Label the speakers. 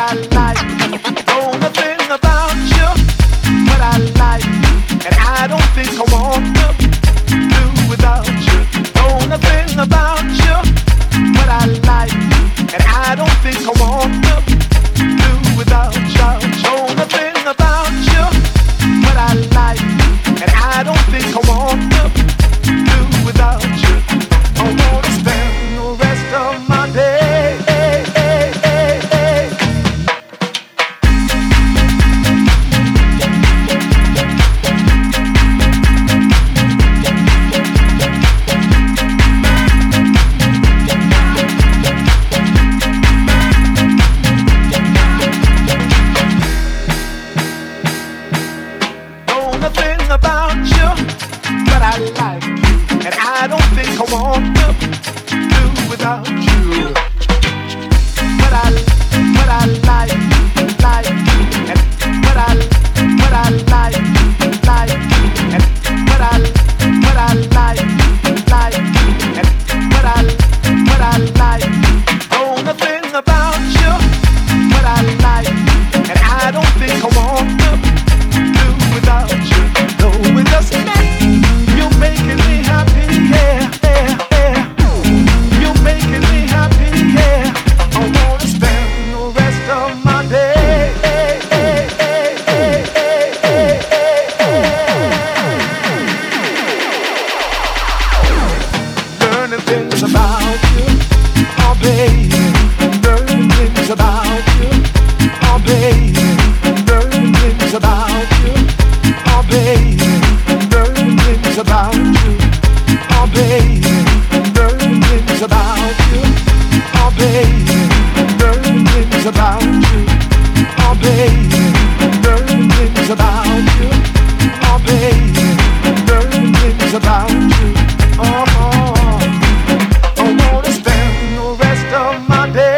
Speaker 1: I like. Know about you, what I like. And I don't think I want to do without you. Know about you, what I like. And I don't think Something's about you, oh baby. About you, oh baby. About you, oh baby. About you, oh baby. About you, oh baby. About you, oh baby. About you, oh baby. About you, oh. day.